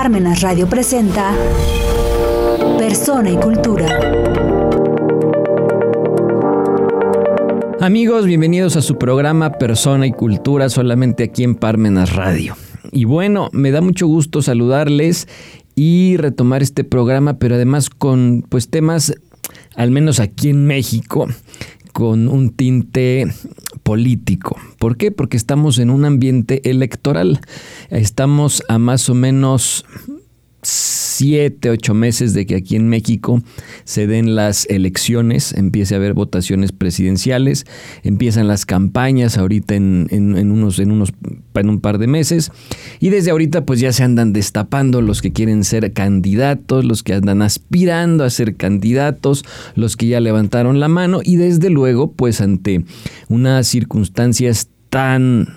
Parmenas Radio presenta Persona y Cultura. Amigos, bienvenidos a su programa Persona y Cultura solamente aquí en Parmenas Radio. Y bueno, me da mucho gusto saludarles y retomar este programa, pero además con pues temas, al menos aquí en México, con un tinte político. ¿Por qué? Porque estamos en un ambiente electoral. Estamos a más o menos siete, ocho meses de que aquí en México se den las elecciones, empiece a haber votaciones presidenciales, empiezan las campañas ahorita en, unos, en, unos, en un par de meses, y desde ahorita pues ya se andan destapando los que quieren ser candidatos, los que andan aspirando a ser candidatos, los que ya levantaron la mano, y desde luego pues ante unas circunstancias tan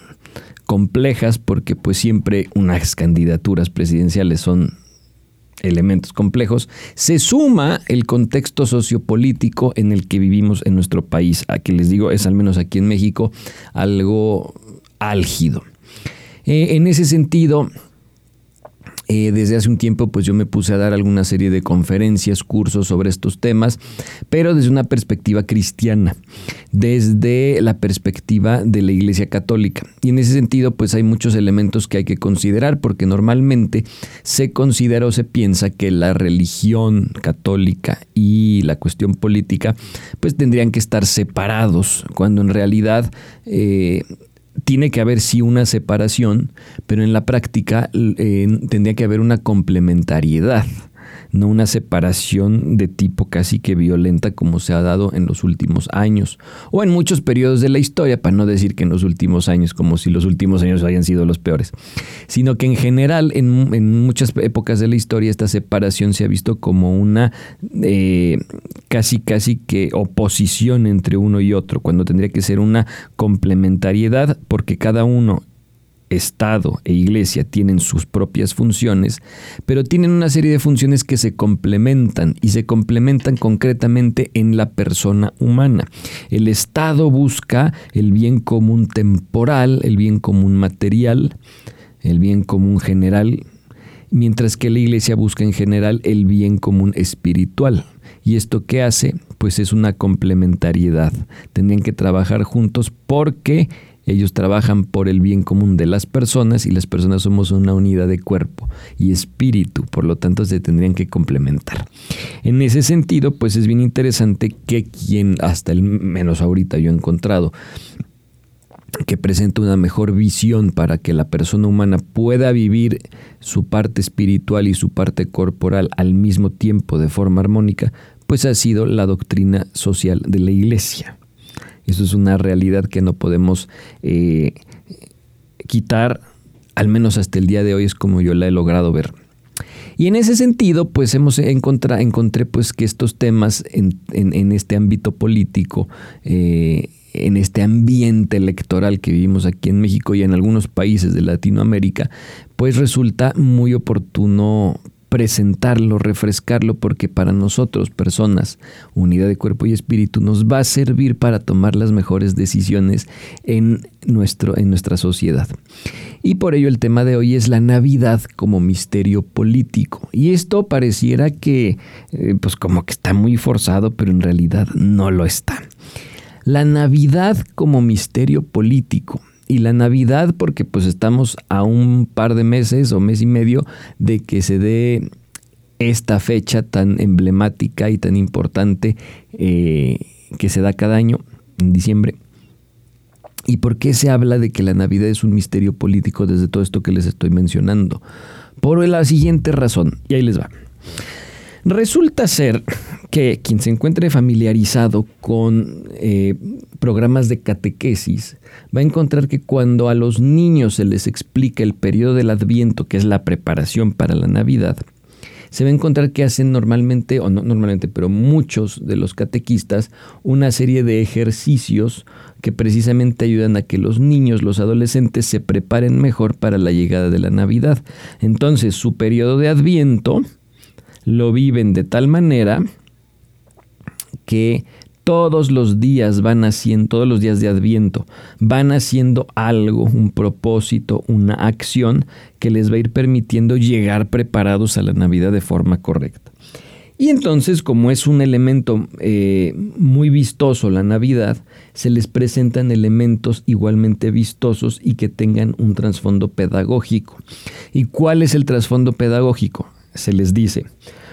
complejas porque pues siempre unas candidaturas presidenciales son elementos complejos, se suma el contexto sociopolítico en el que vivimos en nuestro país, a que les digo es al menos aquí en México algo álgido. Eh, en ese sentido, eh, desde hace un tiempo pues yo me puse a dar alguna serie de conferencias, cursos sobre estos temas, pero desde una perspectiva cristiana, desde la perspectiva de la Iglesia Católica. Y en ese sentido pues hay muchos elementos que hay que considerar porque normalmente se considera o se piensa que la religión católica y la cuestión política pues tendrían que estar separados, cuando en realidad... Eh, tiene que haber sí una separación, pero en la práctica eh, tendría que haber una complementariedad no una separación de tipo casi que violenta como se ha dado en los últimos años, o en muchos periodos de la historia, para no decir que en los últimos años, como si los últimos años hayan sido los peores, sino que en general en, muchas épocas de la historia esta separación se ha visto como una eh, casi casi que oposición entre uno y otro, cuando tendría que ser una complementariedad, porque cada uno Estado e Iglesia tienen sus propias funciones, pero tienen una serie de funciones que se complementan y se complementan concretamente en la persona humana. El Estado busca el bien común temporal, el bien común material, el bien común general, mientras que la Iglesia busca en general el bien común espiritual. ¿Y esto qué hace? Pues es una complementariedad. Tendrían que trabajar juntos porque ellos trabajan por el bien común de las personas y las personas somos una unidad de cuerpo y espíritu, por lo tanto se tendrían que complementar. En ese sentido, pues es bien interesante que quien hasta el menos ahorita yo he encontrado que presenta una mejor visión para que la persona humana pueda vivir su parte espiritual y su parte corporal al mismo tiempo de forma armónica, pues ha sido la doctrina social de la Iglesia. Eso es una realidad que no podemos eh, quitar, al menos hasta el día de hoy es como yo la he logrado ver. Y en ese sentido, pues hemos encontrado, encontré pues que estos temas en, este ámbito político, eh, en este ambiente electoral que vivimos aquí en México y en algunos países de Latinoamérica, pues resulta muy oportuno presentarlo, refrescarlo, porque para nosotros, personas, unidad de cuerpo y espíritu, nos va a servir para tomar las mejores decisiones en, nuestro, en nuestra sociedad. Y por ello el tema de hoy es la Navidad como misterio político. Y esto pareciera que, eh, pues como que está muy forzado, pero en realidad no lo está. La Navidad como misterio político y la Navidad porque pues estamos a un par de meses o mes y medio de que se dé esta fecha tan emblemática y tan importante eh, que se da cada año en diciembre. ¿Y por qué se habla de que la Navidad es un misterio político desde todo esto que les estoy mencionando? Por la siguiente razón, y ahí les va. Resulta ser que quien se encuentre familiarizado con eh, programas de catequesis va a encontrar que cuando a los niños se les explica el periodo del adviento, que es la preparación para la Navidad, se va a encontrar que hacen normalmente, o no normalmente, pero muchos de los catequistas, una serie de ejercicios que precisamente ayudan a que los niños, los adolescentes, se preparen mejor para la llegada de la Navidad. Entonces, su periodo de adviento lo viven de tal manera que todos los días van haciendo, todos los días de Adviento, van haciendo algo, un propósito, una acción que les va a ir permitiendo llegar preparados a la Navidad de forma correcta. Y entonces, como es un elemento eh, muy vistoso la Navidad, se les presentan elementos igualmente vistosos y que tengan un trasfondo pedagógico. ¿Y cuál es el trasfondo pedagógico? Se les dice,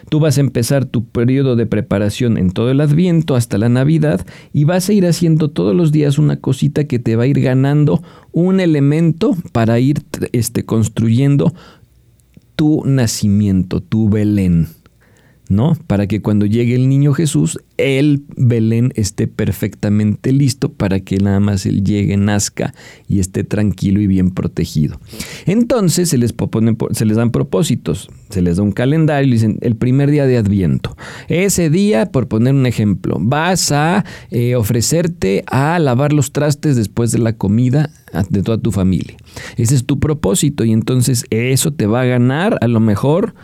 Tú vas a empezar tu periodo de preparación en todo el Adviento hasta la Navidad y vas a ir haciendo todos los días una cosita que te va a ir ganando un elemento para ir este, construyendo tu nacimiento, tu Belén. ¿No? Para que cuando llegue el niño Jesús, el Belén esté perfectamente listo para que nada más él llegue, nazca y esté tranquilo y bien protegido. Entonces se les, se les dan propósitos, se les da un calendario y dicen el primer día de Adviento. Ese día, por poner un ejemplo, vas a eh, ofrecerte a lavar los trastes después de la comida de toda tu familia. Ese es tu propósito y entonces eso te va a ganar a lo mejor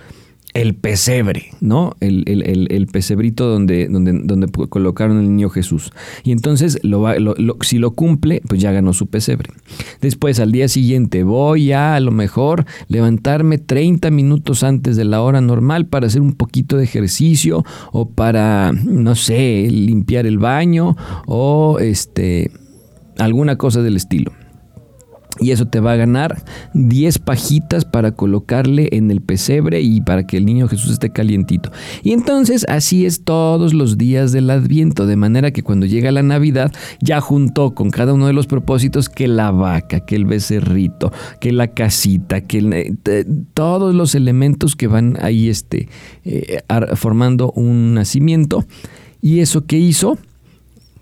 el pesebre, ¿no? El, el, pesebrito donde, donde, donde, colocaron el niño Jesús. Y entonces, lo, si lo cumple, pues ya ganó su pesebre. Después, al día siguiente, voy a a lo mejor levantarme 30 minutos antes de la hora normal para hacer un poquito de ejercicio o para, no sé, limpiar el baño o este, alguna cosa del estilo. Y eso te va a ganar 10 pajitas para colocarle en el pesebre y para que el niño Jesús esté calientito. Y entonces así es todos los días del Adviento, de manera que cuando llega la Navidad ya juntó con cada uno de los propósitos que la vaca, que el becerrito, que la casita, que eh, todos los elementos que van ahí este, eh, formando un nacimiento. ¿Y eso qué hizo?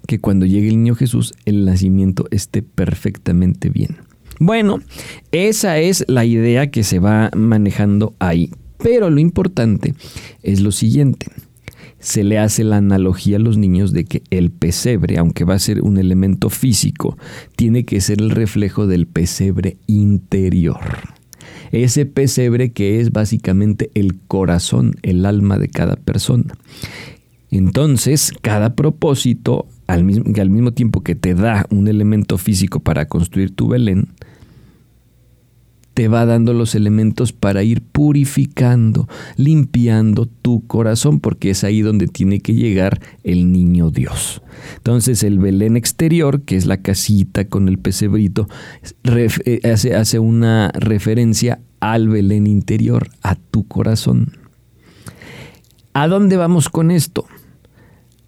Que cuando llegue el niño Jesús el nacimiento esté perfectamente bien. Bueno, esa es la idea que se va manejando ahí. Pero lo importante es lo siguiente. Se le hace la analogía a los niños de que el pesebre, aunque va a ser un elemento físico, tiene que ser el reflejo del pesebre interior. Ese pesebre que es básicamente el corazón, el alma de cada persona. Entonces, cada propósito, al mismo, al mismo tiempo que te da un elemento físico para construir tu Belén, te va dando los elementos para ir purificando, limpiando tu corazón, porque es ahí donde tiene que llegar el niño Dios. Entonces el Belén exterior, que es la casita con el pesebrito, eh, hace, hace una referencia al Belén interior, a tu corazón. ¿A dónde vamos con esto?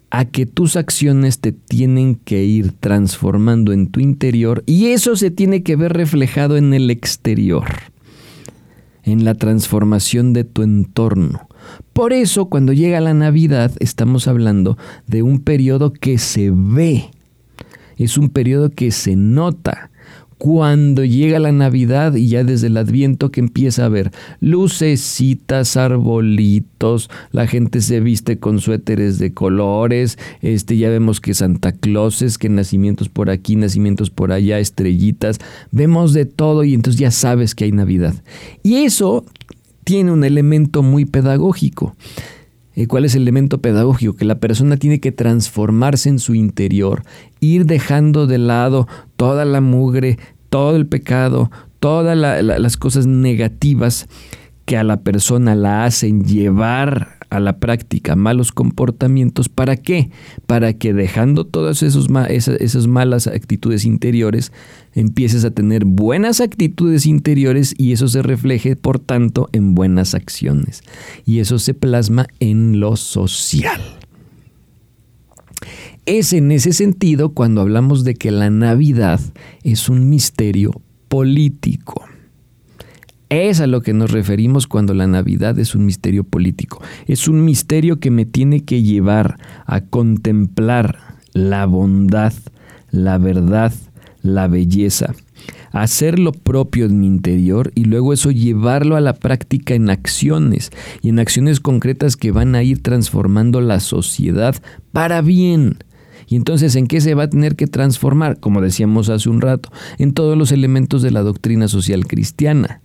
A que tus acciones te tienen que ir transformando en tu interior y eso se tiene que ver reflejado en el exterior, en la transformación de tu entorno. Por eso cuando llega la Navidad estamos hablando de un periodo que se ve, es un periodo que se nota, cuando llega la Navidad y ya desde el Adviento que empieza a ver lucecitas, arbolitos, la gente se viste con suéteres de colores, este ya vemos que Santa Clauses, que nacimientos por aquí, nacimientos por allá, estrellitas, vemos de todo y entonces ya sabes que hay Navidad. Y eso tiene un elemento muy pedagógico. Eh, ¿Cuál es el elemento pedagógico? Que la persona tiene que transformarse en su interior, ir dejando de lado toda la mugre, todo el pecado, todas las cosas negativas que a la persona la hacen llevar a la práctica malos comportamientos. ¿Para qué? Para que dejando todas esos, esas, esas malas actitudes interiores, empieces a tener buenas actitudes interiores y eso se refleje, por tanto, en buenas acciones. Y eso se plasma en lo social. Es en ese sentido cuando hablamos de que la Navidad es un misterio político. Es a lo que nos referimos cuando la Navidad es un misterio político. Es un misterio que me tiene que llevar a contemplar la bondad, la verdad, la belleza, hacer lo propio en mi interior y luego eso llevarlo a la práctica en acciones y en acciones concretas que van a ir transformando la sociedad para bien. Y entonces, ¿en qué se va a tener que transformar? Como decíamos hace un rato, en todos los elementos de la doctrina social cristiana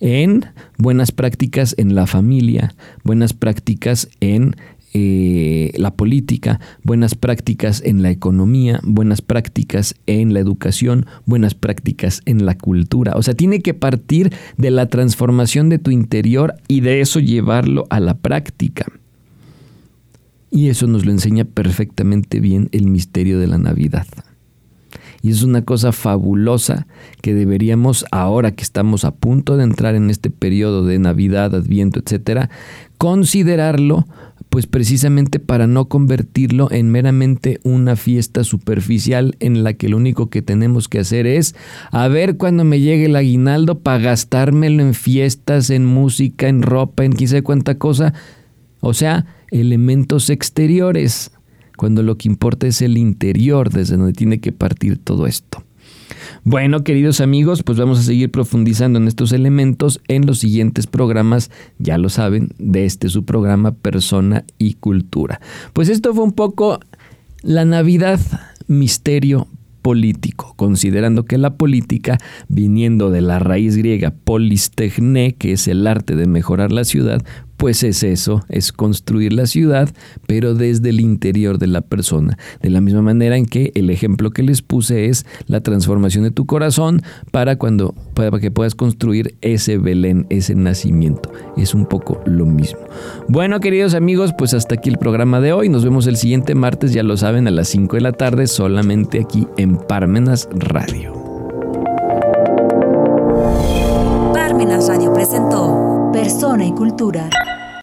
en buenas prácticas en la familia, buenas prácticas en eh, la política, buenas prácticas en la economía, buenas prácticas en la educación, buenas prácticas en la cultura. O sea, tiene que partir de la transformación de tu interior y de eso llevarlo a la práctica. Y eso nos lo enseña perfectamente bien el misterio de la Navidad. Y es una cosa fabulosa que deberíamos, ahora que estamos a punto de entrar en este periodo de Navidad, Adviento, etcétera, considerarlo, pues precisamente para no convertirlo en meramente una fiesta superficial en la que lo único que tenemos que hacer es a ver cuando me llegue el aguinaldo para gastármelo en fiestas, en música, en ropa, en quizá cuánta cosa. O sea, elementos exteriores cuando lo que importa es el interior desde donde tiene que partir todo esto. Bueno, queridos amigos, pues vamos a seguir profundizando en estos elementos en los siguientes programas, ya lo saben, de este su programa Persona y Cultura. Pues esto fue un poco la Navidad Misterio político, considerando que la política, viniendo de la raíz griega polistechne, que es el arte de mejorar la ciudad, pues es eso, es construir la ciudad, pero desde el interior de la persona. De la misma manera en que el ejemplo que les puse es la transformación de tu corazón para cuando para que puedas construir ese Belén, ese nacimiento. Es un poco lo mismo. Bueno, queridos amigos, pues hasta aquí el programa de hoy. Nos vemos el siguiente martes, ya lo saben, a las 5 de la tarde, solamente aquí en Parmenas Radio. Parmenas Radio presentó Persona y Cultura.